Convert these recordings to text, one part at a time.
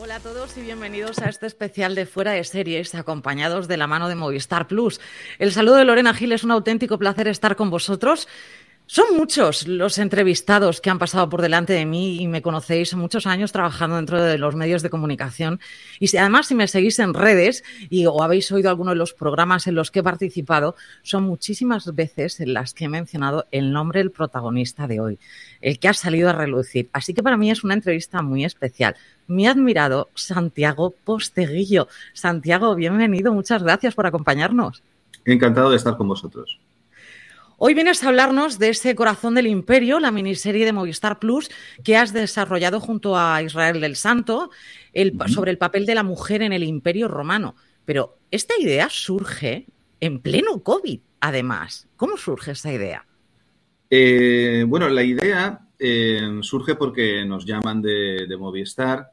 Hola a todos y bienvenidos a este especial de Fuera de Series, acompañados de la mano de Movistar Plus. El saludo de Lorena Gil es un auténtico placer estar con vosotros. Son muchos los entrevistados que han pasado por delante de mí y me conocéis muchos años trabajando dentro de los medios de comunicación. Y si, además, si me seguís en redes y, o habéis oído alguno de los programas en los que he participado, son muchísimas veces en las que he mencionado el nombre del protagonista de hoy, el que ha salido a relucir. Así que para mí es una entrevista muy especial mi admirado Santiago Posteguillo. Santiago, bienvenido, muchas gracias por acompañarnos. Encantado de estar con vosotros. Hoy vienes a hablarnos de ese Corazón del Imperio, la miniserie de Movistar Plus que has desarrollado junto a Israel del Santo sobre el papel de la mujer en el Imperio Romano. Pero esta idea surge en pleno COVID, además. ¿Cómo surge esta idea? Eh, bueno, la idea eh, surge porque nos llaman de, de Movistar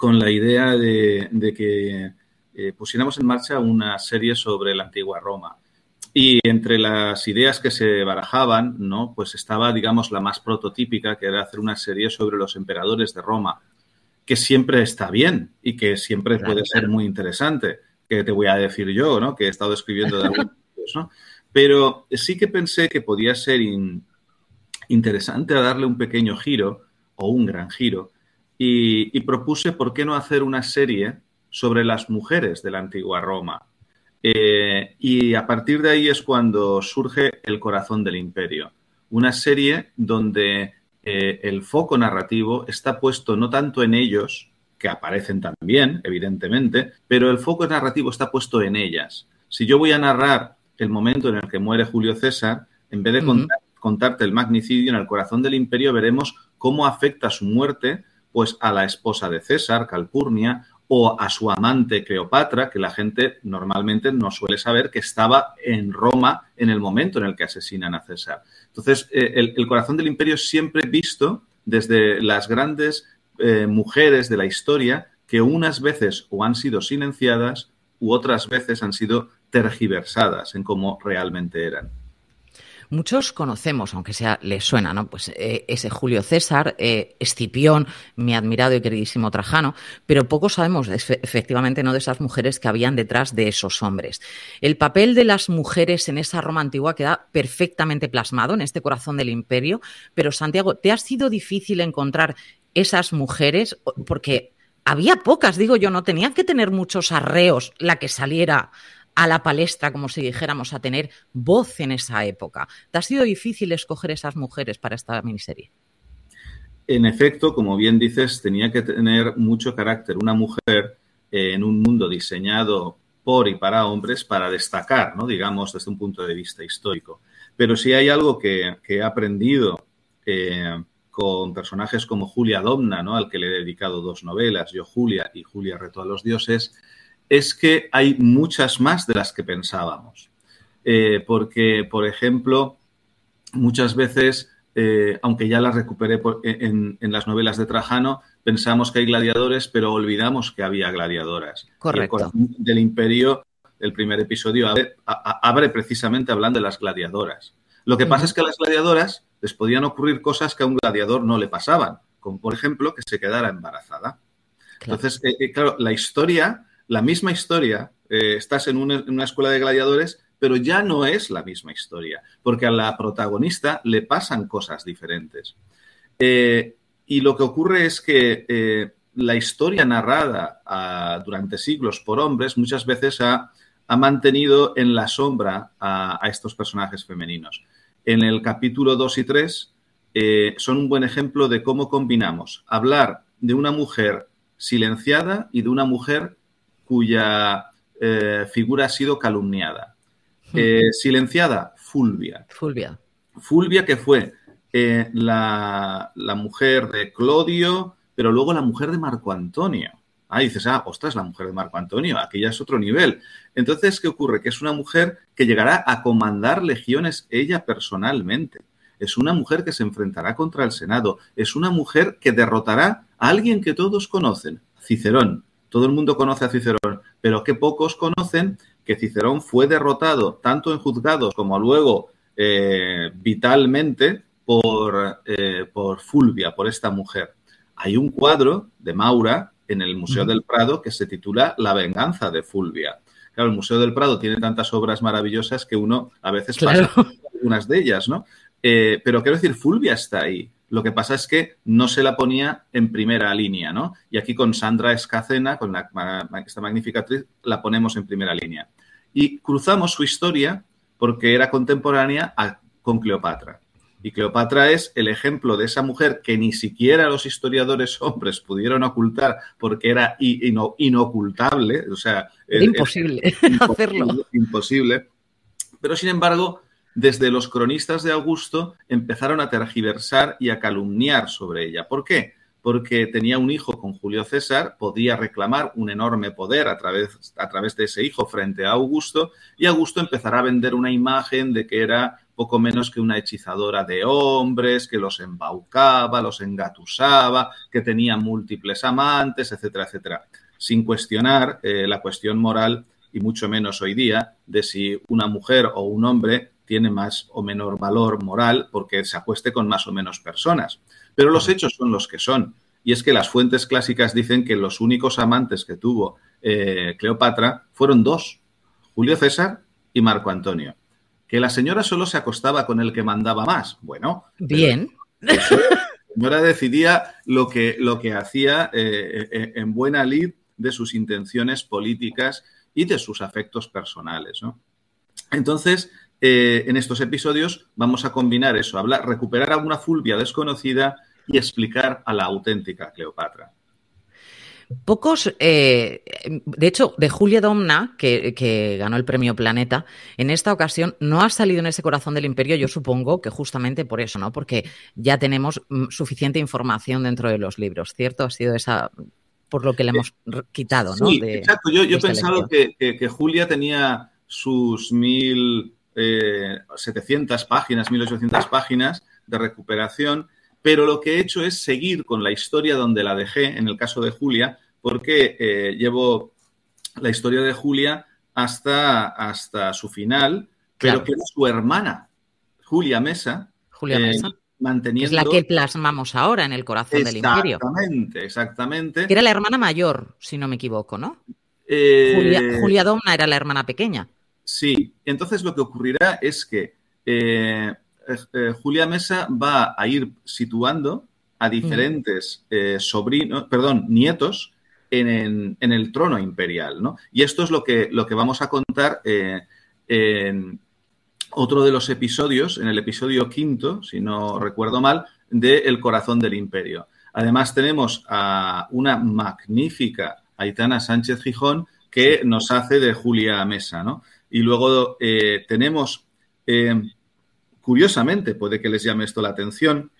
con la idea de, que eh, pusiéramos en marcha una serie sobre la antigua Roma. Y entre las ideas que se barajaban, ¿no? Pues estaba, digamos, la más prototípica, que era hacer una serie sobre los emperadores de Roma, que siempre está bien y que siempre puede ser muy interesante, que te voy a decir yo, ¿no? Que he estado escribiendo de algunos, ¿no? Pero sí que pensé que podía ser interesante darle un pequeño giro o un gran giro y, propuse por qué no hacer una serie sobre las mujeres de la antigua Roma. Eh, y a partir de ahí es cuando surge El corazón del imperio, una serie donde eh, el foco narrativo está puesto no tanto en ellos, que aparecen también, evidentemente, pero el foco narrativo está puesto en ellas. Si yo voy a narrar el momento en el que muere Julio César, en vez de contarte el magnicidio en el corazón del imperio, veremos cómo afecta su muerte pues a la esposa de César, Calpurnia, o a su amante Cleopatra, que la gente normalmente no suele saber que estaba en Roma en el momento en el que asesinan a César. Entonces, eh, el, corazón del imperio siempre visto desde las grandes eh, mujeres de la historia que unas veces o han sido silenciadas u otras veces han sido tergiversadas en cómo realmente eran. Muchos conocemos, aunque sea les suena, ¿no? Pues eh, ese Julio César, eh, Escipión, mi admirado y queridísimo Trajano, pero poco sabemos efectivamente no de esas mujeres que habían detrás de esos hombres. El papel de las mujeres en esa Roma antigua queda perfectamente plasmado en este corazón del imperio, pero Santiago, ¿te ha sido difícil encontrar esas mujeres? Porque había pocas, digo yo, no tenían que tener muchos arreos la que saliera a la palestra, como si dijéramos, a tener voz en esa época. ¿Te ha sido difícil escoger esas mujeres para esta miniserie? En efecto, como bien dices, tenía que tener mucho carácter una mujer eh, en un mundo diseñado por y para hombres para destacar, ¿no? digamos, desde un punto de vista histórico. Pero si hay algo que, he aprendido eh, con personajes como Julia Domna, ¿no? al que le he dedicado dos novelas, Yo Julia y Julia Reto a los Dioses, es que hay muchas más de las que pensábamos. Eh, porque, por ejemplo, muchas veces, eh, aunque ya las recuperé en, las novelas de Trajano, pensamos que hay gladiadores, pero olvidamos que había gladiadoras. Correcto. del imperio, el primer episodio abre, precisamente hablando de las gladiadoras. Lo que pasa es que a las gladiadoras les podían ocurrir cosas que a un gladiador no le pasaban, como por ejemplo que se quedara embarazada. Entonces, eh, claro, la historia la misma historia, eh, estás en una, escuela de gladiadores, pero ya no es la misma historia, porque a la protagonista le pasan cosas diferentes. Eh, y lo que ocurre es que eh, la historia narrada ah, durante siglos por hombres muchas veces ha, mantenido en la sombra a, estos personajes femeninos. En el capítulo 2 y 3 eh, son un buen ejemplo de cómo combinamos hablar de una mujer silenciada y de una mujer cuya eh, figura ha sido calumniada. Hmm. Eh, silenciada, Fulvia. Fulvia. Fulvia que fue la, la mujer de Clodio, pero luego la mujer de Marco Antonio. Ah, dices, ah, ostras, la mujer de Marco Antonio, aquella es otro nivel. Entonces, ¿qué ocurre? Que es una mujer que llegará a comandar legiones ella personalmente. Es una mujer que se enfrentará contra el Senado. Es una mujer que derrotará a alguien que todos conocen, Cicerón. Todo el mundo conoce a Cicerón, pero que pocos conocen que Cicerón fue derrotado tanto en juzgados como luego eh, vitalmente por, eh, por Fulvia, por esta mujer hay un cuadro de Maura en el Museo del Prado que se titula La venganza de Fulvia. Claro, el Museo del Prado tiene tantas obras maravillosas que uno a veces pasa algunas de ellas, ¿no? Eh, pero quiero decir, Fulvia está ahí. Lo que pasa es que no se la ponía en primera línea, ¿no? Y aquí con Sandra Escacena, con esta magnífica actriz, la ponemos en primera línea. Y cruzamos su historia porque era contemporánea con Cleopatra. Y Cleopatra es el ejemplo de esa mujer que ni siquiera los historiadores hombres pudieron ocultar porque era inocultable, o sea... imposible hacerlo. Imposible. Pero sin embargo, desde los cronistas de Augusto empezaron a tergiversar y a calumniar sobre ella. ¿Por qué? Porque tenía un hijo con Julio César, podía reclamar un enorme poder a través, a través de ese hijo frente a Augusto, y Augusto empezará a vender una imagen de que era poco menos que una hechizadora de hombres, que los embaucaba, los engatusaba, que tenía múltiples amantes, etcétera, etcétera. Sin cuestionar eh, la cuestión moral, y mucho menos hoy día, de si una mujer o un hombre tiene más o menor valor moral porque se acueste con más o menos personas. Pero los hechos son los que son. Y es que las fuentes clásicas dicen que los únicos amantes que tuvo eh, Cleopatra fueron dos, Julio César y Marco Antonio que la señora solo se acostaba con el que mandaba más. Bueno. Bien. la señora decidía lo que, lo que hacía eh, eh, en buena lid de sus intenciones políticas y de sus afectos personales. Entonces, eh, en estos episodios vamos a combinar eso, hablar, recuperar a una Fulvia desconocida y explicar a la auténtica Cleopatra. Pocos, eh, de hecho, de Julia Domna, que, ganó el premio Planeta, en esta ocasión no ha salido en ese corazón del imperio, yo supongo que justamente por eso, ¿no? Porque ya tenemos mm, suficiente información dentro de los libros, ¿cierto? Ha sido esa, por lo que le hemos quitado, ¿no? Sí, exacto. Yo, he pensado que, Julia tenía sus 1.700 eh, páginas, 1.800 páginas de recuperación pero lo que he hecho es seguir con la historia donde la dejé, en el caso de Julia, porque eh, llevo la historia de Julia hasta, hasta su final, pero que es su hermana, Julia Mesa. Julia eh, Mesa. Manteniendo... Es la que plasmamos ahora en el corazón del imperio. Exactamente, exactamente. Que era la hermana mayor, si no me equivoco, ¿no? Eh, Julia, Julia, Domna era la hermana pequeña. Sí, entonces lo que ocurrirá es que eh, Julia Mesa va a ir situando a diferentes eh, sobrinos, perdón, nietos en, el trono imperial, ¿no? Y esto es lo que, lo que vamos a contar eh, en otro de los episodios, en el episodio quinto, si no recuerdo mal, de El corazón del imperio. Además tenemos a una magnífica Aitana Sánchez Gijón que nos hace de Julia Mesa, ¿no? Y luego tenemos Curiosamente, puede que les llame esto la atención,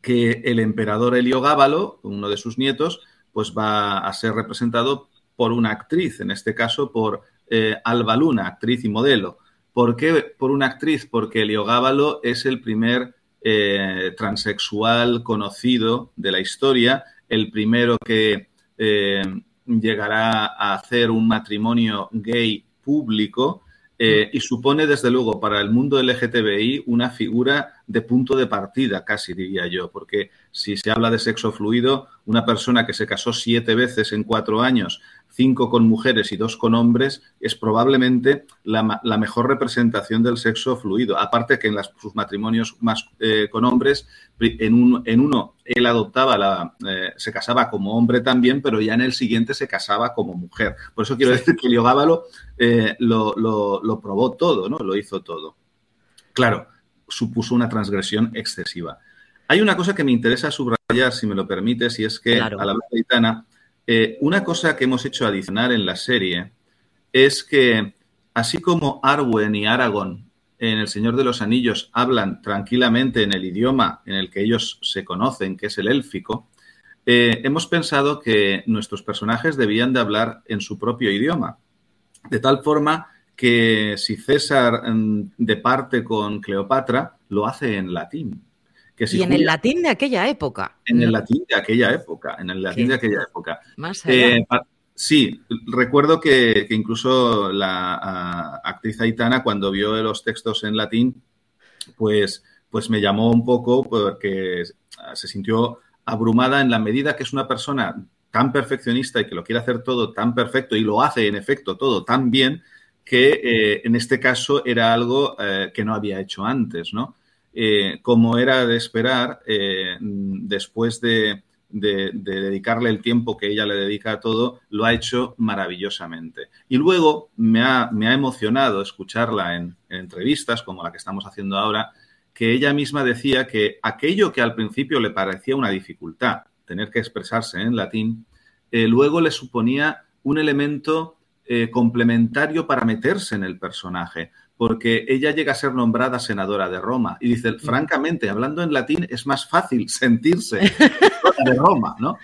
que el emperador Heliogábalo, uno de sus nietos, pues va a ser representado por una actriz, en este caso por eh, Alba Luna, actriz y modelo. ¿Por qué por una actriz? Porque Heliogábalo es el primer eh, transexual conocido de la historia, el primero que eh, llegará a hacer un matrimonio gay público eh, y supone, desde luego, para el mundo LGTBI una figura de punto de partida, casi diría yo, porque si se habla de sexo fluido, una persona que se casó siete veces en cuatro años cinco con mujeres y dos con hombres, es probablemente la, mejor representación del sexo fluido. Aparte que en sus matrimonios más eh, con hombres, en, en, uno él adoptaba la, eh, se casaba como hombre también, pero ya en el siguiente se casaba como mujer. Por eso quiero decir que Liogábalo eh, lo, lo, probó todo, ¿no? Lo hizo todo. Claro, supuso una transgresión excesiva. Hay una cosa que me interesa subrayar, si me lo permites, y es que a la vez eh, una cosa que hemos hecho adicionar en la serie es que, así como Arwen y Aragorn en El Señor de los Anillos hablan tranquilamente en el idioma en el que ellos se conocen, que es el élfico, eh, hemos pensado que nuestros personajes debían de hablar en su propio idioma, de tal forma que si César mm, departe con Cleopatra, lo hace en latín y en el latín de aquella época. En el latín de aquella época, en el latín de aquella época. Más eh, sí, recuerdo que, incluso la actriz Aitana, cuando vio los textos en latín, pues, pues me llamó un poco porque se sintió abrumada en la medida que es una persona tan perfeccionista y que lo quiere hacer todo tan perfecto y lo hace en efecto todo tan bien que eh, en este caso era algo eh, que no había hecho antes, ¿no? Eh, como era de esperar, eh, después de, dedicarle el tiempo que ella le dedica a todo, lo ha hecho maravillosamente. Y luego me ha, emocionado escucharla en, entrevistas, como la que estamos haciendo ahora, que ella misma decía que aquello que al principio le parecía una dificultad, tener que expresarse en latín, eh, luego le suponía un elemento complementario para meterse en el personaje porque ella llega a ser nombrada senadora de Roma. Y dice, francamente, hablando en latín es más fácil sentirse de Roma, ¿no?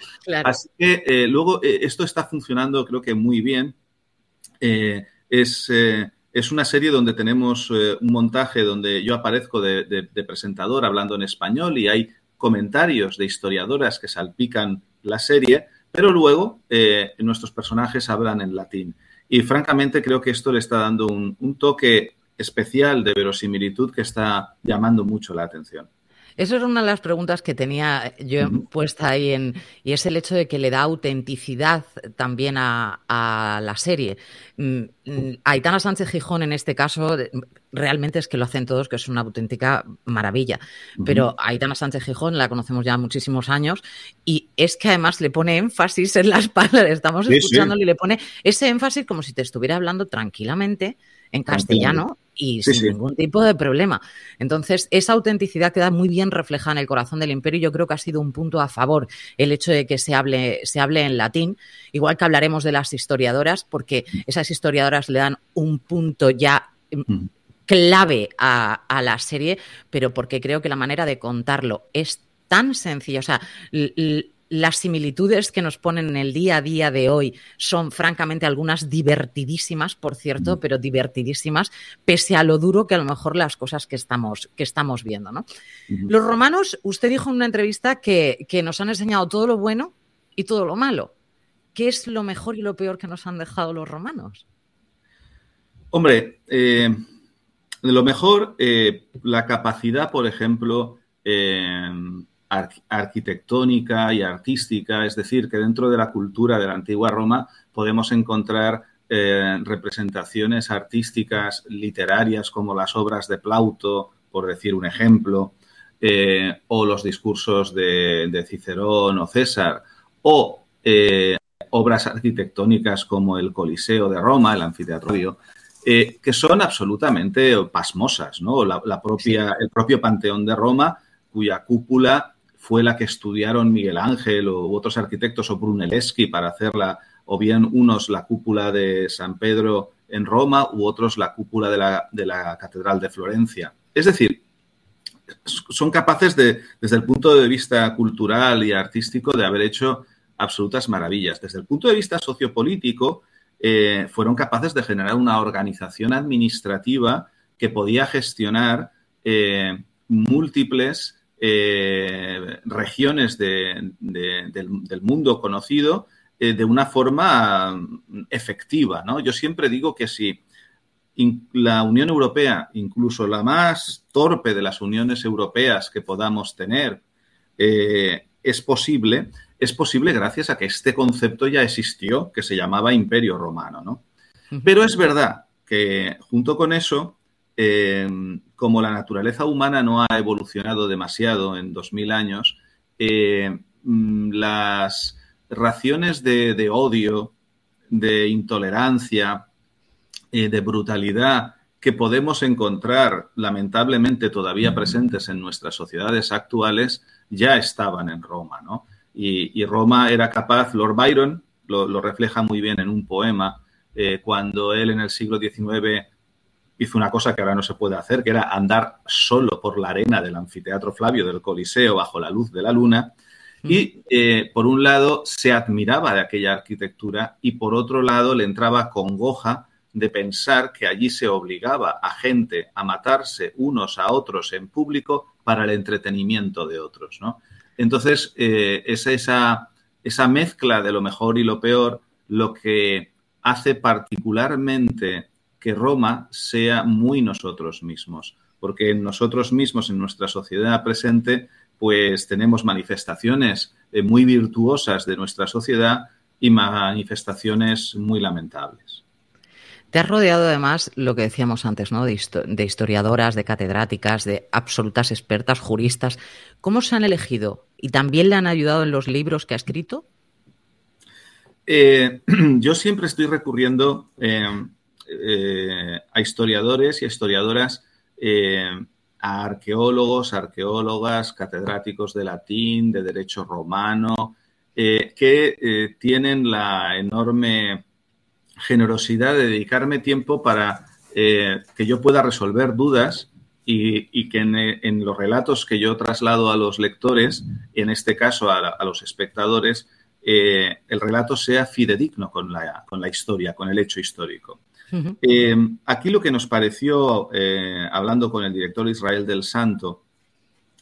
Así que eh, luego eh, esto está funcionando creo que muy bien. Eh, es, es, una serie donde tenemos un montaje donde yo aparezco de, de, presentador hablando en español y hay comentarios de historiadoras que salpican la serie, pero luego nuestros personajes hablan en latín. Y francamente creo que esto le está dando un, un toque especial de verosimilitud que está llamando mucho la atención. Eso era una de las preguntas que tenía yo puesta ahí en, y es el hecho de que le da autenticidad también a, la serie. Mm, mm, Aitana Sánchez Gijón, en este caso, realmente es que lo hacen todos, que es una auténtica maravilla. Pero Aitana Sánchez Gijón la conocemos ya muchísimos años y es que además le pone énfasis en las palabras. Estamos escuchándole y le pone ese énfasis como si te estuviera hablando tranquilamente en castellano y sin ningún tipo de problema. Entonces, esa autenticidad queda muy bien reflejada en el corazón del imperio y yo creo que ha sido un punto a favor el hecho de que se hable, se hable en latín, igual que hablaremos de las historiadoras, porque esas historiadoras le dan un punto ya mm, clave a, a la serie, pero porque creo que la manera de contarlo es tan sencilla, o sea, las similitudes que nos ponen en el día a día de hoy son francamente algunas divertidísimas, por cierto, pero divertidísimas, pese a lo duro que a lo mejor las cosas que estamos, que estamos viendo. ¿no? Los romanos, usted dijo en una entrevista que, nos han enseñado todo lo bueno y todo lo malo. ¿Qué es lo mejor y lo peor que nos han dejado los romanos? Hombre, eh, lo mejor, eh, la capacidad, por ejemplo, eh, arquitectónica y artística, es decir, que dentro de la cultura de la antigua Roma podemos encontrar eh, representaciones artísticas, literarias, como las obras de Plauto, por decir un ejemplo, eh, o los discursos de, Cicerón o César, o eh, obras arquitectónicas como el Coliseo de Roma, el anfiteatro, que son absolutamente pasmosas, ¿no? La, propia, El propio Panteón de Roma, cuya cúpula fue la que estudiaron Miguel Ángel u otros arquitectos o Brunelleschi para hacerla, o bien unos la cúpula de San Pedro en Roma u otros la cúpula de la, de la Catedral de Florencia. Es decir, son capaces de, desde el punto de vista cultural y artístico, de haber hecho absolutas maravillas. Desde el punto de vista sociopolítico, eh, fueron capaces de generar una organización administrativa que podía gestionar eh, múltiples eh, regiones del, mundo conocido eh, de una forma mm, efectiva. ¿no? Yo siempre digo que si la Unión Europea, incluso la más torpe de las uniones europeas que podamos tener, eh, es posible, es posible gracias a que este concepto ya existió, que se llamaba Imperio Romano, ¿no? Pero es verdad que junto con eso, eh, como la naturaleza humana no ha evolucionado demasiado en 2000 años, eh, mm, las raciones de, odio, de intolerancia, eh, de brutalidad que podemos encontrar lamentablemente todavía presentes en nuestras sociedades actuales ya estaban en Roma, ¿no? Y, Roma era capaz, Lord Byron lo, refleja muy bien en un poema, eh, cuando él en el siglo XIX hizo una cosa que ahora no se puede hacer, que era andar solo por la arena del anfiteatro Flavio del Coliseo bajo la luz de la luna. Y eh, por un lado se admiraba de aquella arquitectura y por otro lado le entraba congoja de pensar que allí se obligaba a gente a matarse unos a otros en público para el entretenimiento de otros, ¿no? Entonces, eh, es esa, esa mezcla de lo mejor y lo peor lo que hace particularmente que Roma sea muy nosotros mismos, porque nosotros mismos, en nuestra sociedad presente, pues tenemos manifestaciones eh, muy virtuosas de nuestra sociedad y manifestaciones muy lamentables. Te has rodeado además, lo que decíamos antes, ¿no? De, historiadoras, de catedráticas, de absolutas expertas, juristas. ¿Cómo se han elegido? ¿Y también le han ayudado en los libros que ha escrito? Eh, yo siempre estoy recurriendo eh, eh, a historiadores y a historiadoras, a arqueólogos, arqueólogas, catedráticos de latín, de derecho romano, que tienen la enorme generosidad de dedicarme tiempo para eh, que yo pueda resolver dudas y, que en, los relatos que yo traslado a los lectores, en este caso a, los espectadores, eh, el relato sea fidedigno con la historia, con el hecho histórico. Eh, aquí lo que nos pareció, hablando con el director Israel del Santo,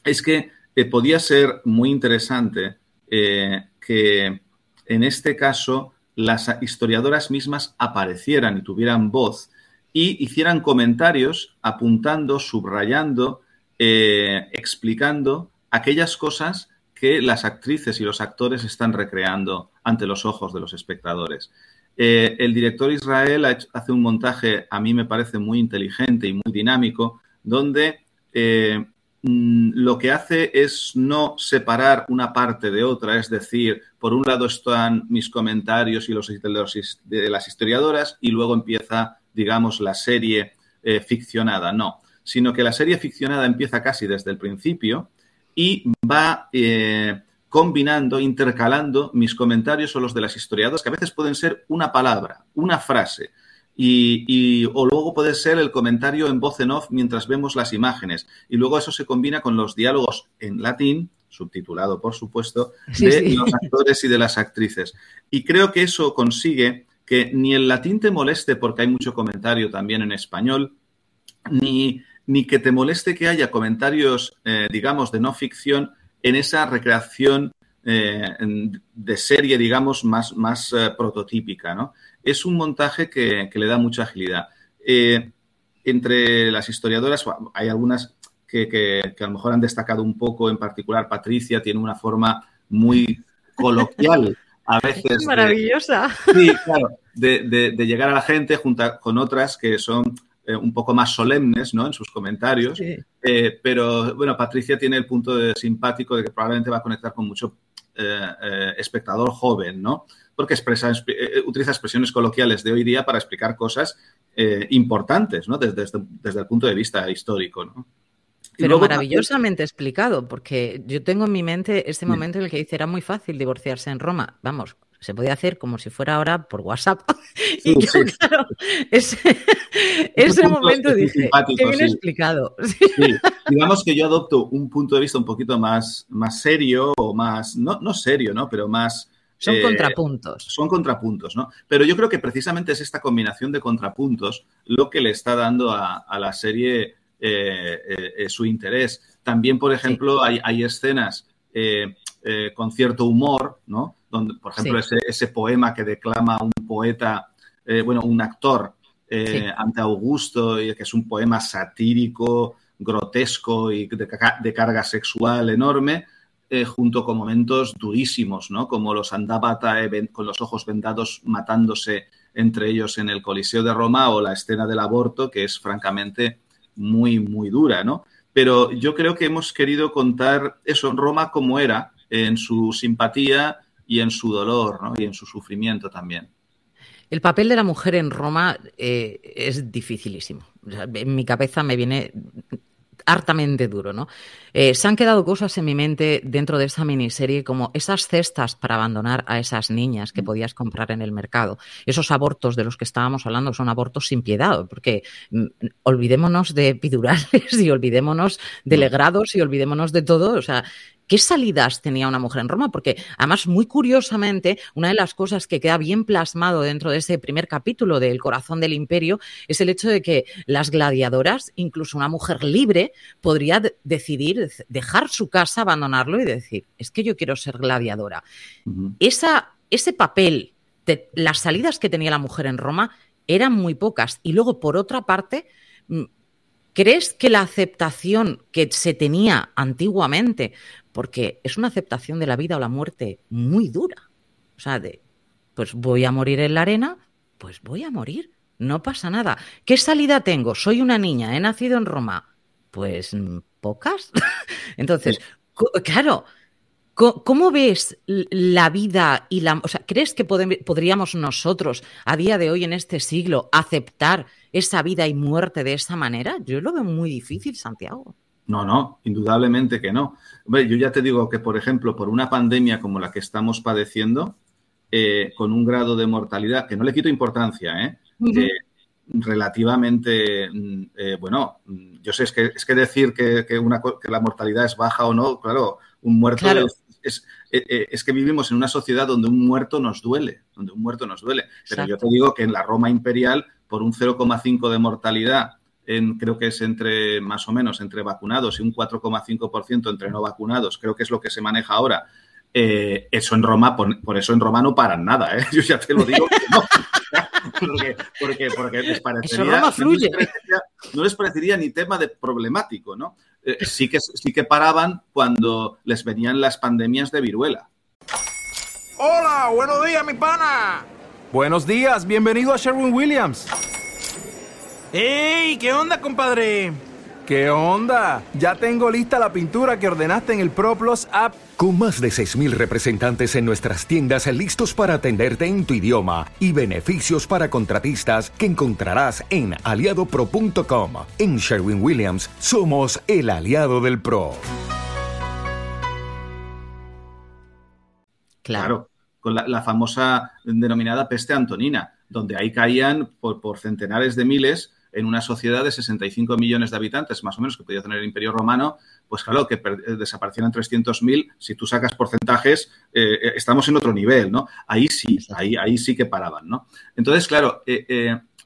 es que podía ser muy interesante que en este caso las historiadoras mismas aparecieran y tuvieran voz y hicieran comentarios apuntando, subrayando, eh, explicando aquellas cosas que las actrices y los actores están recreando ante los ojos de los espectadores. Eh, el director Israel hace un montaje, a mí me parece muy inteligente y muy dinámico, donde eh, Mm, lo que hace es no separar una parte de otra, es decir, por un lado están mis comentarios y los de, las historiadoras y luego empieza, digamos, la serie eh, ficcionada, no, sino que la serie ficcionada empieza casi desde el principio y va combinando, intercalando mis comentarios o los de las historiadoras, que a veces pueden ser una palabra, una frase, y, o luego puede ser el comentario en voz en off mientras vemos las imágenes. Y luego eso se combina con los diálogos en latín, subtitulado por supuesto, de los actores y de las actrices. Y creo que eso consigue que ni el latín te moleste porque hay mucho comentario también en español, ni, ni que te moleste que haya comentarios, eh, digamos, de no ficción en esa recreación eh, de serie, digamos, más, más eh, prototípica, ¿no? es un montaje que, le da mucha agilidad. Eh, entre las historiadoras hay algunas que, a lo mejor han destacado un poco, en particular Patricia tiene una forma muy coloquial a veces. Maravillosa. sí, claro, de, llegar a la gente junto con otras que son eh, un poco más solemnes ¿no? en sus comentarios. Eh, pero bueno, Patricia tiene el punto de simpático de que probablemente va a conectar con mucho espectador joven, ¿no? porque expresa, eh, utiliza expresiones coloquiales de hoy día para explicar cosas eh, importantes, ¿no? Desde, desde, el punto de vista histórico, ¿no? Pero maravillosamente explicado, porque yo tengo en mi mente este momento en el que dice era muy fácil divorciarse en Roma. Vamos, se podía hacer como si fuera ahora por WhatsApp. y yo, claro, ese, momento dije, qué bien explicado. Digamos que yo adopto un punto de vista un poquito más, más serio o más, no, no serio, ¿no? Pero más, son eh, contrapuntos. Son contrapuntos, ¿no? Pero yo creo que precisamente es esta combinación de contrapuntos lo que le está dando a, la serie eh, eh, su interés. También, por ejemplo, hay, escenas con cierto humor, ¿no? Donde, por ejemplo, ese, poema que declama un poeta, bueno, un actor ante Augusto, que es un poema satírico, grotesco y de carga sexual enorme eh, junto con momentos durísimos, ¿no? Como los Andabata con los ojos vendados matándose entre ellos en el Coliseo de Roma o la escena del aborto, que es francamente muy, muy dura, ¿no? Pero yo creo que hemos querido contar eso, Roma como era, en su simpatía y en su dolor, ¿no? Y en su sufrimiento también. El papel de la mujer en Roma eh, es dificilísimo. en mi cabeza me viene hartamente duro, ¿no? Eh, se han quedado cosas en mi mente dentro de esa miniserie como esas cestas para abandonar a esas niñas que podías comprar en el mercado. Esos abortos de los que estábamos hablando son abortos sin piedad, porque mm, olvidémonos de epidurales y olvidémonos de legrados y olvidémonos de todo. O sea, ¿Qué salidas tenía una mujer en Roma? Porque además, muy curiosamente, una de las cosas que queda bien plasmado dentro de ese primer capítulo del corazón del imperio es el hecho de que las gladiadoras, incluso una mujer libre, podría decidir dejar su casa, abandonarlo y decir, es que yo quiero ser gladiadora. Esa, ese papel, de las salidas que tenía la mujer en Roma eran muy pocas. Y luego, por otra parte, mm, ¿Crees que la aceptación que se tenía antiguamente porque es una aceptación de la vida o la muerte muy dura. O sea, de, pues voy a morir en la arena, pues voy a morir, no pasa nada. ¿Qué salida tengo? Soy una niña, he nacido en Roma. Pues mm, pocas. Entonces, claro, ¿Cómo ves la vida y la... O sea, ¿crees que podríamos nosotros, a día de hoy, en este siglo, aceptar esa vida y muerte de esa manera? Yo lo veo muy difícil, Santiago. No, no, indudablemente que no. Hombre, yo ya te digo que, por ejemplo, por una pandemia como la que estamos padeciendo, eh, con un grado de mortalidad, que no le quito importancia, ¿eh? eh relativamente, mm, eh, bueno, yo sé, es que, es que decir que, una, que la mortalidad es baja o no, claro, un muerto Es, es, que vivimos en una sociedad donde un muerto nos duele, donde un muerto nos duele. Pero yo te digo que en la Roma imperial, por un 0,5 de mortalidad creo que es entre más o menos entre vacunados y un 4,5% entre no vacunados, creo que es lo que se maneja ahora. Eh, eso en Roma, por, eso en Roma no paran nada, ¿eh? yo ya te lo digo. no. porque, porque, les parecería, no les, parecería, ni tema de problemático, ¿no? Eh, sí, que, sí que paraban cuando les venían las pandemias de viruela. Hola, buenos días, mi pana. Buenos días, bienvenido a Sherwin Williams. ¡Ey! ¿Qué onda, compadre? ¿Qué onda? Ya tengo lista la pintura que ordenaste en el ProPlus app. Con más de 6.000 representantes en nuestras tiendas listos para atenderte en tu idioma y beneficios para contratistas que encontrarás en aliadopro.com. En Sherwin Williams somos el aliado del PRO. Claro, con la, famosa denominada peste antonina, donde ahí caían por, por centenares de miles en una sociedad de 65 millones de habitantes, más o menos, que podía tener el Imperio Romano, pues claro, que eh, desaparecieran 300.000, si tú sacas porcentajes, eh, eh, estamos en otro nivel, ¿no? Ahí sí, ahí, ahí sí que paraban, ¿no? Entonces, claro,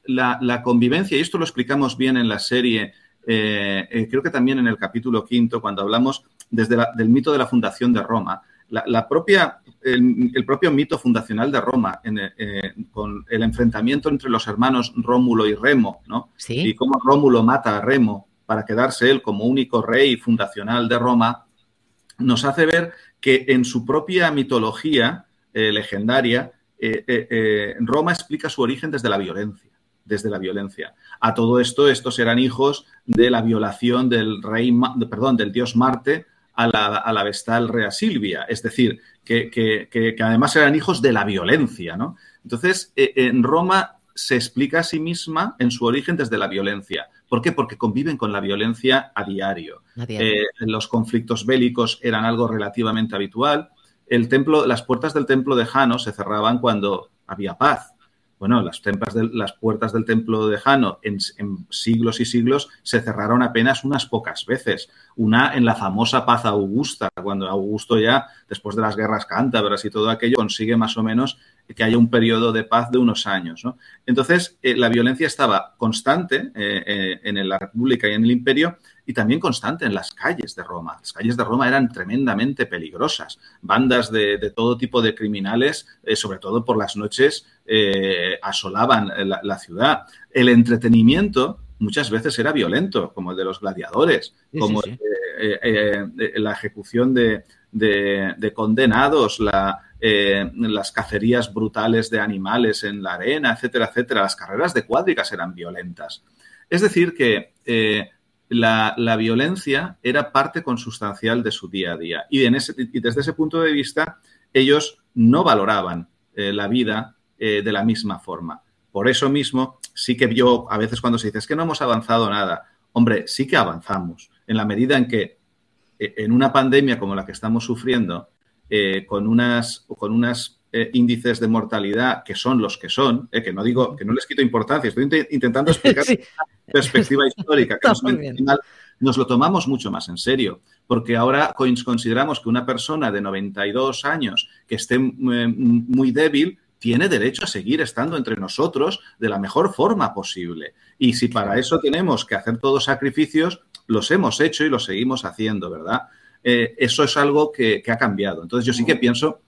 la, convivencia, y esto lo explicamos bien en la serie, creo que también en el capítulo quinto, cuando hablamos desde del mito de la fundación de Roma, la, propia, el, propio mito fundacional de Roma, eh, con el enfrentamiento entre los hermanos Rómulo y Remo, ¿no? Y cómo Rómulo mata a Remo para quedarse él como único rey fundacional de Roma, nos hace ver que en su propia mitología eh, legendaria, eh, Roma explica su origen desde la violencia desde la violencia. A todo esto, estos eran hijos de la violación del rey, perdón, del dios Marte a la, a la vestal Rea Silvia, es decir, que, además eran hijos de la violencia, ¿no? Entonces, eh, en Roma se explica a sí misma en su origen desde la violencia. ¿Por qué? Porque conviven con la violencia a diario. Eh, los conflictos bélicos eran algo relativamente habitual. El templo, las puertas del templo de Jano se cerraban cuando había paz. Bueno, las, las puertas del templo de Jano en, siglos y siglos se cerraron apenas unas pocas veces. Una en la famosa paz augusta, cuando Augusto ya, después de las guerras cántabras y todo aquello, consigue más o menos que haya un periodo de paz de unos años. Entonces, eh, la violencia estaba constante eh, eh, en la República y en el Imperio y también constante en las calles de Roma. Las calles de Roma eran tremendamente peligrosas. Bandas de, todo tipo de criminales, sobre todo por las noches, asolaban la, ciudad. El entretenimiento muchas veces era violento, como el de los gladiadores, como la ejecución de, de, condenados, eh, las cacerías brutales de animales en la arena, etcétera, etcétera. Las carreras de cuádricas eran violentas. Es decir, que eh, la, violencia era parte consustancial de su día a día. Y, desde ese punto de vista, ellos no valoraban eh, la vida de la misma forma. Por eso mismo, sí que yo, a veces cuando se dice es que no hemos avanzado nada, hombre, sí que avanzamos, en la medida en que eh, en una pandemia como la que estamos sufriendo, eh, con unas, con unas eh, índices de mortalidad que son los que son, que no digo, que no les quito importancia, estoy intentando explicar una perspectiva histórica, que nos, lo tomamos mucho más en serio, porque ahora consideramos que una persona de 92 años que esté muy débil tiene derecho a seguir estando entre nosotros de la mejor forma posible. Y si para eso tenemos que hacer todos sacrificios, los hemos hecho y los seguimos haciendo, ¿verdad? Eh, eso es algo que, ha cambiado. Entonces yo sí que pienso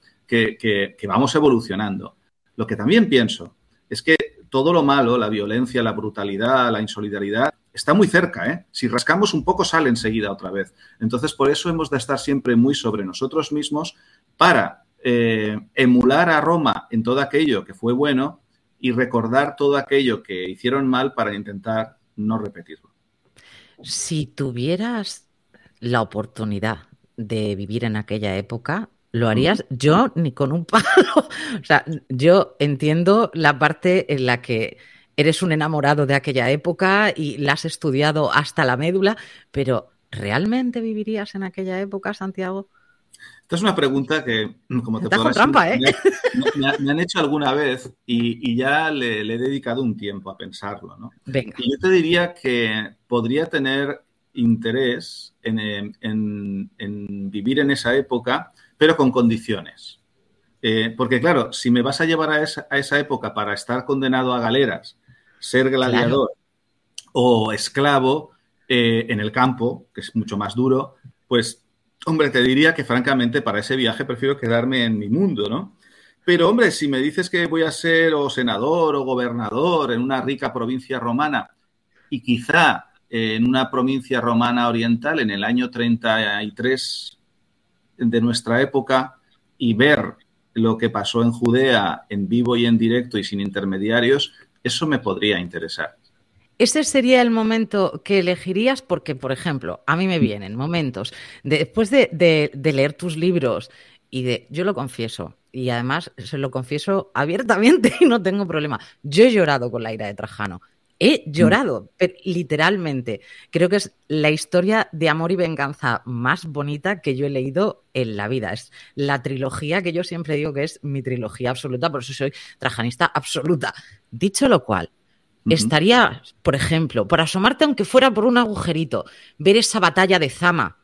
que, vamos evolucionando. Lo que también pienso es que todo lo malo, la violencia, la brutalidad, la insolidaridad, está muy cerca. ¿eh? Si rascamos un poco, sale enseguida otra vez. Entonces, por eso hemos de estar siempre muy sobre nosotros mismos para eh, emular a Roma en todo aquello que fue bueno y recordar todo aquello que hicieron mal para intentar no repetirlo. Si tuvieras la oportunidad de vivir en aquella época, ¿lo harías? Yo ni con un palo. o sea, yo entiendo la parte en la que eres un enamorado de aquella época y la has estudiado hasta la médula, pero ¿realmente vivirías en aquella época, Santiago? Esta es una pregunta que, como te puedo trampa, ¿eh? me, han hecho alguna vez y, ya le, he dedicado un tiempo a pensarlo. ¿no? Y yo te diría que podría tener interés en, vivir en esa época, pero con condiciones. Eh, porque claro, si me vas a llevar a esa, época para estar condenado a galeras, ser gladiador o esclavo eh, en el campo, que es mucho más duro, pues Hombre, te diría que francamente para ese viaje prefiero quedarme en mi mundo, ¿no? Pero hombre, si me dices que voy a ser o senador o gobernador en una rica provincia romana y quizá en una provincia romana oriental en el año 33 de nuestra época y ver lo que pasó en Judea en vivo y en directo y sin intermediarios, eso me podría interesar. Ese sería el momento que elegirías porque, por ejemplo, a mí me vienen momentos, después de, leer tus libros y de, yo lo confieso, y además se lo confieso abiertamente y no tengo problema, yo he llorado con la ira de Trajano. He llorado, literalmente. Creo que es la historia de amor y venganza más bonita que yo he leído en la vida. Es la trilogía que yo siempre digo que es mi trilogía absoluta, por eso soy trajanista absoluta. Dicho lo cual, estaría, por ejemplo, por asomarte aunque fuera por un agujerito, ver esa batalla de Zama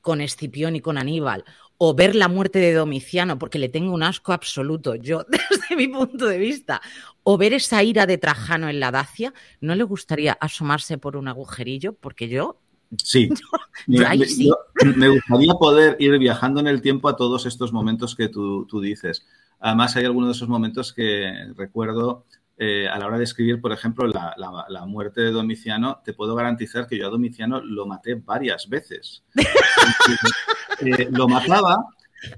con Escipión y con Aníbal, o ver la muerte de Domiciano, porque le tengo un asco absoluto, yo, desde mi punto de vista, o ver esa ira de Trajano en la Dacia, ¿no le gustaría asomarse por un agujerillo? Porque yo... Sí, me, gustaría poder ir viajando en el tiempo a todos estos momentos que tú, tú dices. Además, hay algunos de esos momentos que recuerdo eh, a la hora de escribir, por ejemplo, la, muerte de Domiciano, te puedo garantizar que yo a Domiciano lo maté varias veces. Eh, lo mataba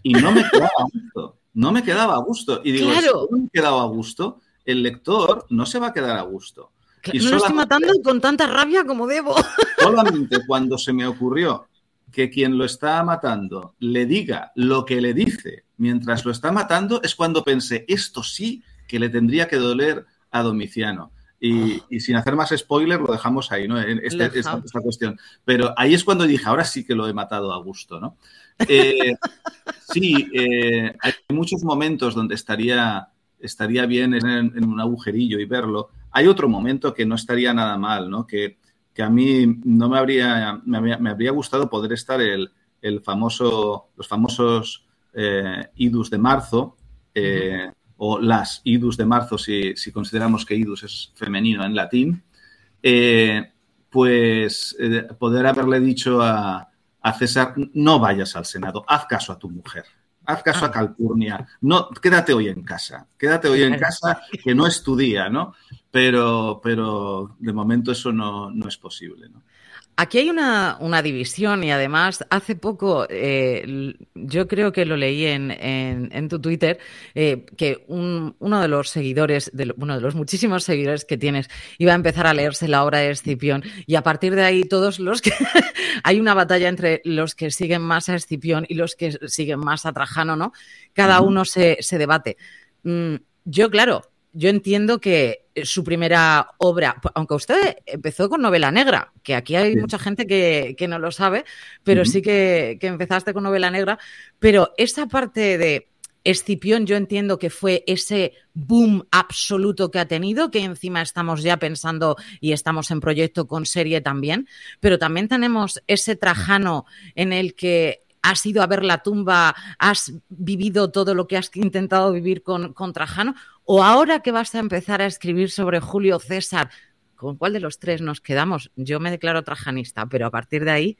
y no me quedaba a gusto. No me quedaba a gusto. Y digo, si no me quedaba a gusto, el lector no se va a quedar a gusto. Y no lo estoy matando con tanta rabia como debo. Solamente cuando se me ocurrió que quien lo está matando le diga lo que le dice mientras lo está matando, es cuando pensé, esto sí que le tendría que doler a Domiciano. Y, ah. sin hacer más spoiler, lo dejamos ahí, ¿no? En este, esta, cuestión. Pero ahí es cuando dije, ahora sí que lo he matado a gusto, ¿no? Eh, sí, eh, hay muchos momentos donde estaría, estaría bien en, un agujerillo y verlo. Hay otro momento que no estaría nada mal, ¿no? Que, a mí no me habría, me habría, gustado poder estar el, el famoso, los famosos eh, idus de marzo, o las idus de marzo, si, consideramos que idus es femenino en latín, eh, pues eh, poder haberle dicho a, César, no vayas al Senado, haz caso a tu mujer, haz caso a ah. Calpurnia, no, quédate hoy en casa, quédate hoy en casa, que no es tu día, ¿no? Pero, pero de momento eso no, no es posible, ¿no? Aquí hay una, una, división y además hace poco, eh, yo creo que lo leí en, en, tu Twitter, eh, que un, uno de los seguidores, de, uno de los muchísimos seguidores que tienes, iba a empezar a leerse la obra de Escipión y a partir de ahí todos los que... hay una batalla entre los que siguen más a Escipión y los que siguen más a Trajano, ¿no? Cada uno se, se debate. Mm, yo, claro, yo entiendo que su primera obra, aunque usted empezó con novela negra, que aquí hay mucha gente que, no lo sabe, pero sí que, empezaste con novela negra, pero esa parte de Escipión yo entiendo que fue ese boom absoluto que ha tenido, que encima estamos ya pensando y estamos en proyecto con serie también, pero también tenemos ese Trajano en el que has ido a ver la tumba, has vivido todo lo que has intentado vivir con, con Trajano, o ahora que vas a empezar a escribir sobre Julio César, ¿con cuál de los tres nos quedamos? Yo me declaro trajanista, pero a partir de ahí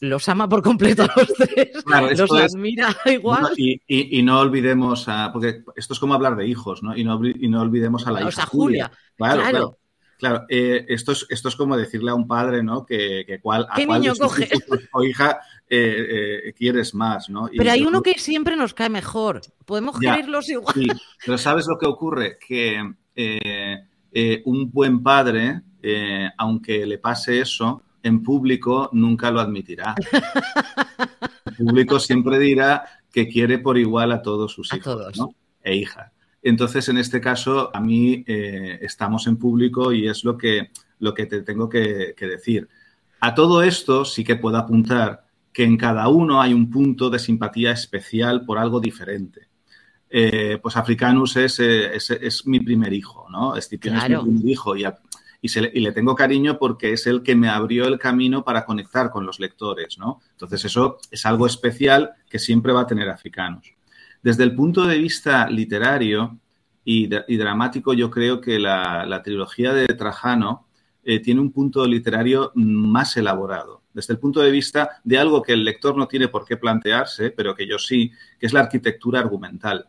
los ama por completo a los tres, los admira igual. Y, no olvidemos, a, porque esto es como hablar de hijos, ¿no? Y no, y no olvidemos a la hija Julia. Claro, claro. claro. Eh, esto, es, esto es como decirle a un padre, ¿no? Que, que cuál, a ¿Qué niño coge? o hija eh, eh, quieres más, ¿no? pero hay uno que siempre nos cae mejor. Podemos quererlos igual. Sí, pero ¿sabes lo que ocurre? Que un buen padre, aunque le pase eso, en público nunca lo admitirá. En público siempre dirá que quiere por igual a todos sus hijos e hijas. Entonces, en este caso, a mí estamos en público y es lo que, lo que te tengo que, que decir. A todo esto sí que puedo apuntar que en cada uno hay un punto de simpatía especial por algo diferente. Eh, pues Africanus es, eh, es, es, mi primer hijo, ¿no? Escipión es mi primer hijo y, y, le tengo cariño porque es el que me abrió el camino para conectar con los lectores, ¿no? Entonces eso es algo especial que siempre va a tener Africanus. Desde el punto de vista literario y, dramático, yo creo que la, trilogía de Trajano eh, tiene un punto literario más elaborado desde el punto de vista de algo que el lector no tiene por qué plantearse, pero que yo sí, que es la arquitectura argumental.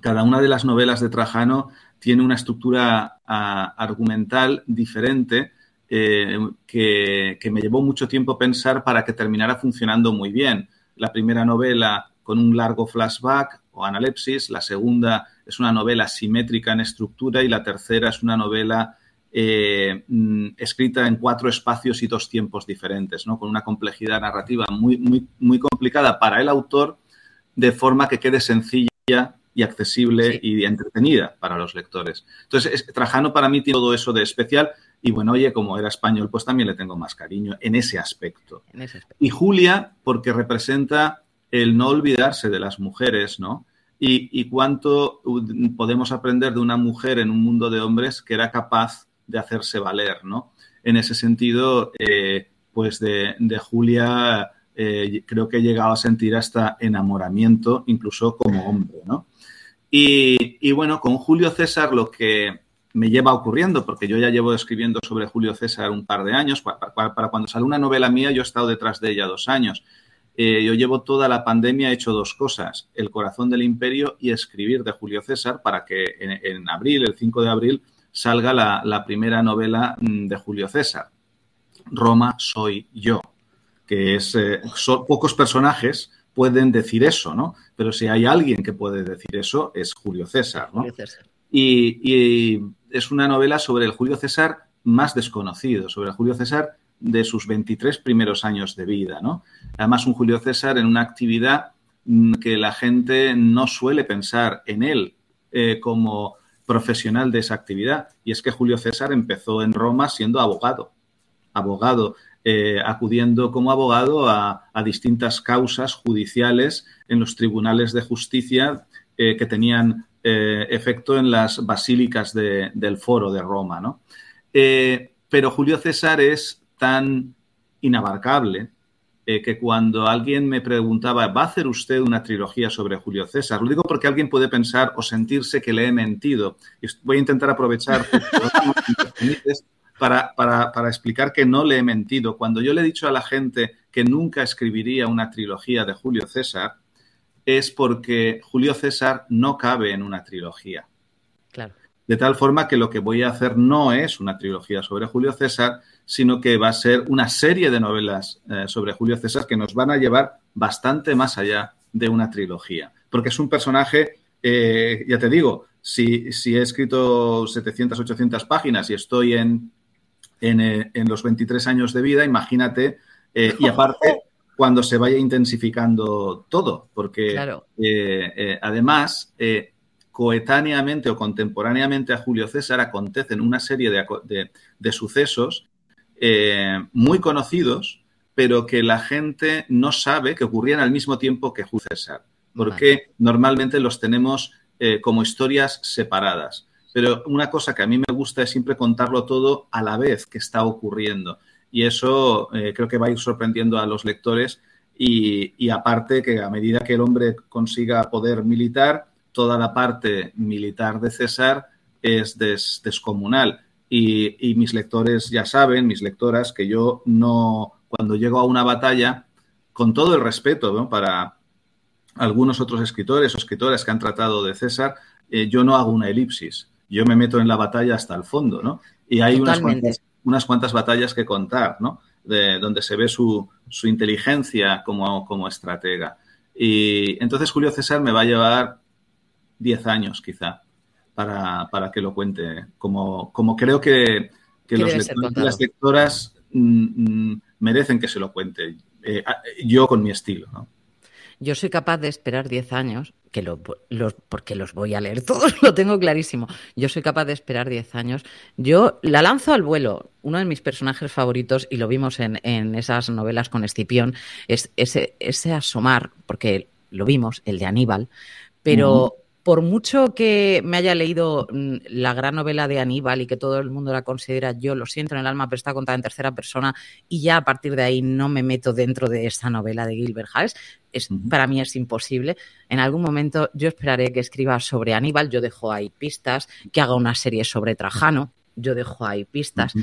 Cada una de las novelas de Trajano tiene una estructura ah, argumental diferente eh, que, me llevó mucho tiempo pensar para que terminara funcionando muy bien. La primera novela con un largo flashback o analepsis, la segunda es una novela simétrica en estructura y la tercera es una novela eh, mm, escrita en cuatro espacios y dos tiempos diferentes, ¿no? con una complejidad narrativa muy, muy, muy complicada para el autor, de forma que quede sencilla y accesible y entretenida para los lectores. Entonces, Trajano para mí tiene todo eso de especial y bueno, oye, como era español, pues también le tengo más cariño en ese aspecto. Y Julia, porque representa el no olvidarse de las mujeres, ¿no? Y, y, cuánto podemos aprender de una mujer en un mundo de hombres que era capaz de hacerse valer, ¿no? En ese sentido, eh, pues de, Julia eh, creo que he llegado a sentir hasta enamoramiento, incluso como hombre, ¿no? Y, bueno, con Julio César lo que me lleva ocurriendo, porque yo ya llevo escribiendo sobre Julio César un par de años, para, cuando sale una novela mía yo he estado detrás de ella dos años. Eh, yo llevo toda la pandemia hecho dos cosas, El corazón del imperio y escribir de Julio César para que en abril, el 5 de abril, salga la, primera novela mm, de Julio César, Roma soy yo, que es, eh, pocos personajes pueden decir eso, ¿no? Pero si hay alguien que puede decir eso, es Julio César, ¿no? Y, es una novela sobre el Julio César más desconocido, sobre el Julio César de sus 23 primeros años de vida, ¿no? Además, un Julio César en una actividad mm, que la gente no suele pensar en él eh, como profesional de esa actividad. Y es que Julio César empezó en Roma siendo abogado, abogado, eh, acudiendo como abogado a, distintas causas judiciales en los tribunales de justicia eh, que tenían efecto en las basílicas del foro de Roma. ¿no? pero Julio César es tan inabarcable eh, que cuando alguien me preguntaba, ¿va a hacer usted una trilogía sobre Julio César? Lo digo porque alguien puede pensar o sentirse que le he mentido. Y voy a intentar aprovechar para, para, para explicar que no le he mentido. Cuando yo le he dicho a la gente que nunca escribiría una trilogía de Julio César, es porque Julio César no cabe en una trilogía. Claro. de tal forma que lo que voy a hacer no es una trilogía sobre Julio César, sino que va a ser una serie de novelas eh, sobre Julio César que nos van a llevar bastante más allá de una trilogía. Porque es un personaje, eh, ya te digo, si, si, he escrito 700, 800 páginas y estoy en, en, eh, en los 23 años de vida, imagínate, y aparte cuando se vaya intensificando todo, porque además coetáneamente o contemporáneamente a Julio César acontecen una serie de, sucesos eh, muy conocidos, pero que la gente no sabe que ocurrían al mismo tiempo que Julio César, porque normalmente los tenemos eh, como historias separadas. Pero una cosa que a mí me gusta es siempre contarlo todo a la vez que está ocurriendo. Y eso eh, creo que va a ir sorprendiendo a los lectores. Y, y aparte que a medida que el hombre consiga poder militar, toda la parte militar de César es descomunal. Y, mis lectores ya saben, mis lectoras, que yo no, cuando llego a una batalla, con todo el respeto para algunos otros escritores o escritoras que han tratado de César, eh, yo no hago una elipsis. Yo me meto en la batalla hasta el fondo, ¿no? Y hay unas cuantas, unas cuantas, batallas que contar, ¿no? De, donde se ve su, su inteligencia como, como estratega. Y entonces Julio César me va a llevar 10 años quizá para, para, que lo cuente. Como, como creo que, los lectores y las lectoras mm, mm, merecen que se lo cuente. Eh, yo con mi estilo, ¿no? Yo soy capaz de esperar 10 años, que lo, los, porque los voy a leer todos, lo tengo clarísimo. Yo soy capaz de esperar 10 años. Yo la lanzo al vuelo. Uno de mis personajes favoritos, y lo vimos en, en esas novelas con Escipión, es ese, ese asomar, porque lo vimos, el de Aníbal, pero por mucho que me haya leído mm, la gran novela de Aníbal y que todo el mundo la considera, yo lo siento en el alma, pero está contada en tercera persona y ya a partir de ahí no me meto dentro de esa novela de Gilbert Haes. Es, Para mí es imposible. En algún momento yo esperaré que escriba sobre Aníbal, yo dejo ahí pistas, que haga una serie sobre Trajano, yo dejo ahí pistas,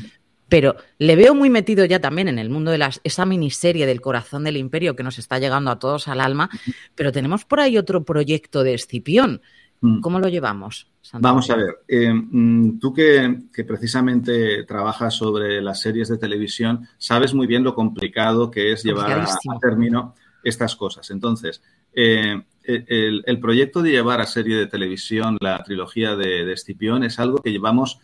pero le veo muy metido ya también en el mundo de las, esa miniserie del corazón del imperio que nos está llegando a todos al alma, pero tenemos por ahí otro proyecto de Escipión. Mm. ¿Cómo lo llevamos? Vamos a ver, eh, mm, tú que, precisamente trabajas sobre las series de televisión, sabes muy bien lo complicado que es llevar a, término estas cosas. Entonces, eh, el, proyecto de llevar a serie de televisión la trilogía de, de Escipión es algo que llevamos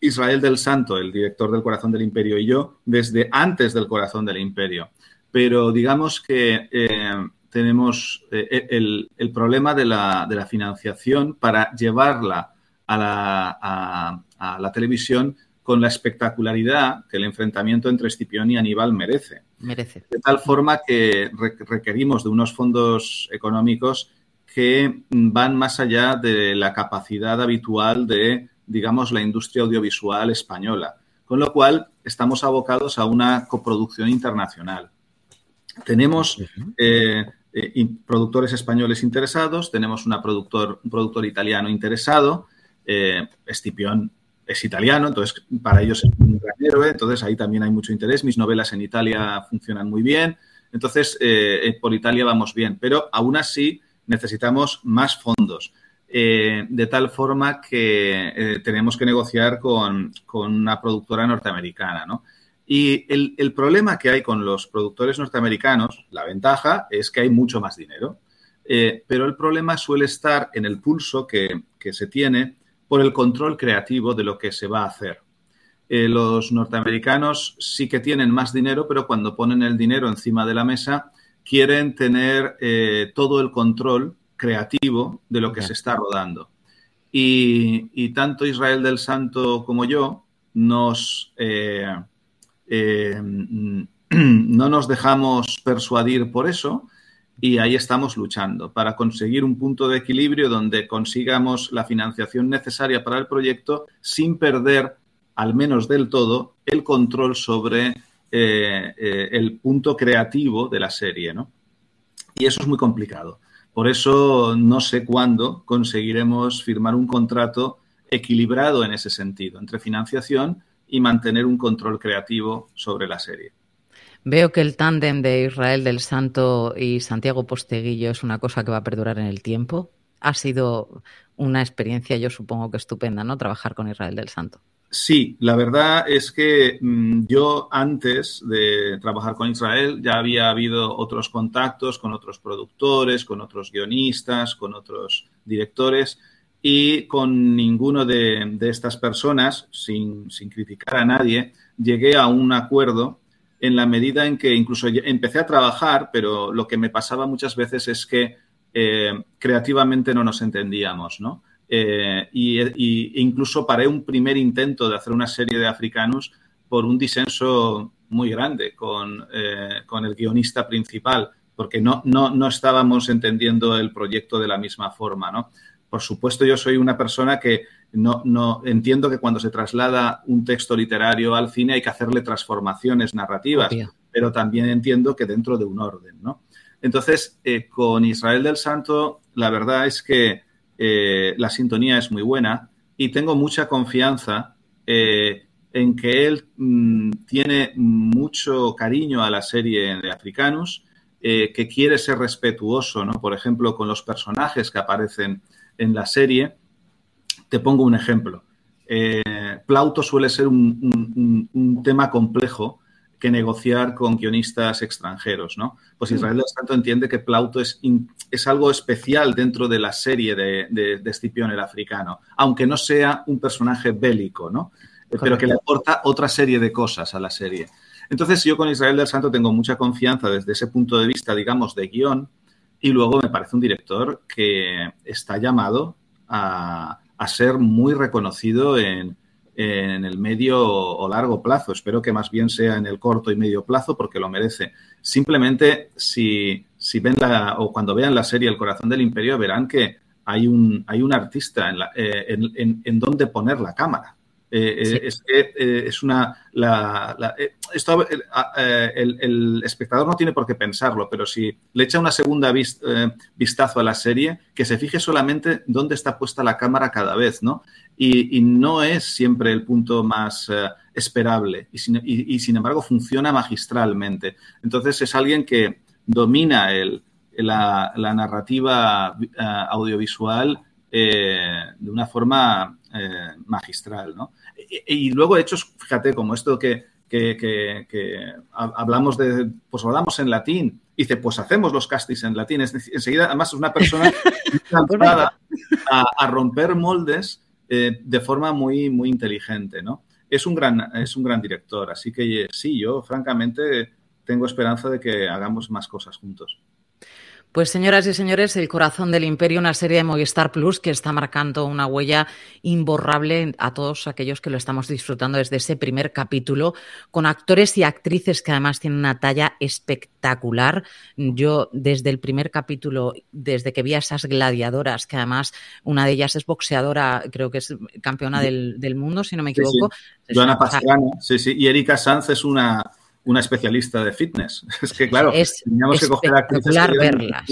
Israel del Santo, el director del Corazón del Imperio, y yo desde antes del Corazón del Imperio. Pero digamos que eh, tenemos eh, el, problema de la, financiación para llevarla a la, televisión con la espectacularidad que el enfrentamiento entre Escipión y Aníbal merece. Merece. De tal forma que requerimos de unos fondos económicos que van más allá de la capacidad habitual de digamos, la industria audiovisual española. Con lo cual, estamos abocados a una coproducción internacional. Tenemos eh, eh, productores españoles interesados, tenemos una productor, un productor italiano interesado, eh, Estipión es italiano, entonces para ellos es un gran héroe, entonces ahí también hay mucho interés. Mis novelas en Italia funcionan muy bien, entonces por Italia vamos bien, pero aún así necesitamos más fondos. Eh, de tal forma que eh, tenemos que negociar con, una productora norteamericana, ¿no? Y el, problema que hay con los productores norteamericanos, la ventaja es que hay mucho más dinero, eh, pero el problema suele estar en el pulso que, se tiene por el control creativo de lo que se va a hacer. los norteamericanos sí que tienen más dinero, pero cuando ponen el dinero encima de la mesa, quieren tener todo el control creativo de lo que se está rodando. Y, tanto Israel del Santo como yo nos, eh, eh, no nos dejamos persuadir por eso y ahí estamos luchando para conseguir un punto de equilibrio donde consigamos la financiación necesaria para el proyecto sin perder, al menos del todo, el control sobre eh, el punto creativo de la serie. ¿no? Y eso es muy complicado. Por eso no sé cuándo conseguiremos firmar un contrato equilibrado en ese sentido, entre financiación y mantener un control creativo sobre la serie. Veo que el tándem de Israel del Santo y Santiago Posteguillo es una cosa que va a perdurar en el tiempo. ha sido una experiencia, yo supongo que estupenda, ¿no? Trabajar con Israel del Santo. Sí, la verdad es que mm, yo antes de trabajar con Israel ya había habido otros contactos con otros productores, con otros guionistas, con otros directores y con ninguno de, estas personas, sin, criticar a nadie, llegué a un acuerdo en la medida en que incluso empecé a trabajar, pero lo que me pasaba muchas veces es que eh, creativamente no nos entendíamos, ¿no? Eh, y, incluso paré un primer intento de hacer una serie de africanos por un disenso muy grande con, eh, con el guionista principal, porque no, no, no, estábamos entendiendo el proyecto de la misma forma, ¿no? Por supuesto, yo soy una persona que no, no entiendo que cuando se traslada un texto literario al cine hay que hacerle transformaciones narrativas, pero también entiendo que dentro de un orden, ¿no? Entonces, eh, con Israel del Santo, la verdad es que eh, la sintonía es muy buena y tengo mucha confianza eh, en que él mm, tiene mucho cariño a la serie de Africanos, eh, que quiere ser respetuoso, ¿no? Por ejemplo, con los personajes que aparecen en la serie. Te pongo un ejemplo. Plauto suele ser un tema complejo que negociar con guionistas extranjeros, ¿no? Pues. Israel del Santo entiende que Plauto es, es algo especial dentro de la serie de, de, Escipión el africano, aunque no sea un personaje bélico, ¿no? Eh, pero que le aporta otra serie de cosas a la serie. Entonces, yo con Israel del Santo tengo mucha confianza desde ese punto de vista, digamos, de guion, y luego me parece un director que está llamado a, a ser muy reconocido en, en el medio o largo plazo. Espero que más bien sea en el corto y medio plazo porque lo merece. Simplemente si, si ven la, o cuando vean la serie El corazón del imperio verán que hay un, hay un artista en, la, eh, en, en, dónde poner la cámara. Eh, eh, es que es una. La, esto, el, el, espectador no tiene por qué pensarlo, pero si le echa una segunda vistazo a la serie, que se fije solamente dónde está puesta la cámara cada vez, ¿no? y, no es siempre el punto más eh, esperable y sin, embargo funciona magistralmente. Entonces es alguien que domina el, la, narrativa eh, audiovisual eh, de una forma magistral. ¿no? Y, luego hechos, fíjate, como esto que, que, hablamos de, pues hablamos en latín, y dice, pues hacemos los castings en latín. Es enseguida, además es una persona cansada a, a romper moldes eh, de forma muy, muy inteligente, ¿no? Es un, gran, es un gran director, así que sí, yo francamente tengo esperanza de que hagamos más cosas juntos. Pues señoras y señores, El corazón del imperio, una serie de Movistar Plus que está marcando una huella imborrable a todos aquellos que lo estamos disfrutando desde ese primer capítulo, con actores y actrices que además tienen una talla espectacular. Yo desde el primer capítulo, desde que vi a esas gladiadoras, que además una de ellas es boxeadora, creo que es campeona del, mundo, si no me equivoco. Sí, Joana sí, sí, y Erika Sanz es una una especialista de fitness. Es que, claro, es teníamos que coger actrices verlas.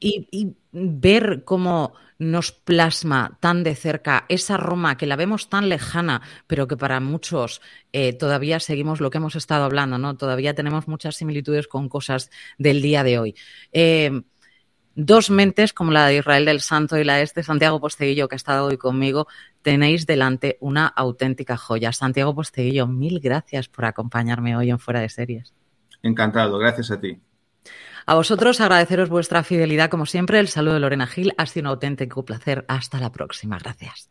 y, ver cómo nos plasma tan de cerca esa Roma que la vemos tan lejana, pero que para muchos eh, todavía seguimos lo que hemos estado hablando, ¿no? Todavía tenemos muchas similitudes con cosas del día de hoy. Eh, dos mentes como la de Israel del Santo y la de este Santiago Posteguillo que ha estado hoy conmigo, tenéis delante una auténtica joya. Santiago Posteguillo, mil gracias por acompañarme hoy en Fuera de Series. Encantado, gracias a ti. A vosotros agradeceros vuestra fidelidad como siempre. El saludo de Lorena Gil. Ha sido un auténtico placer. Hasta la próxima. Gracias.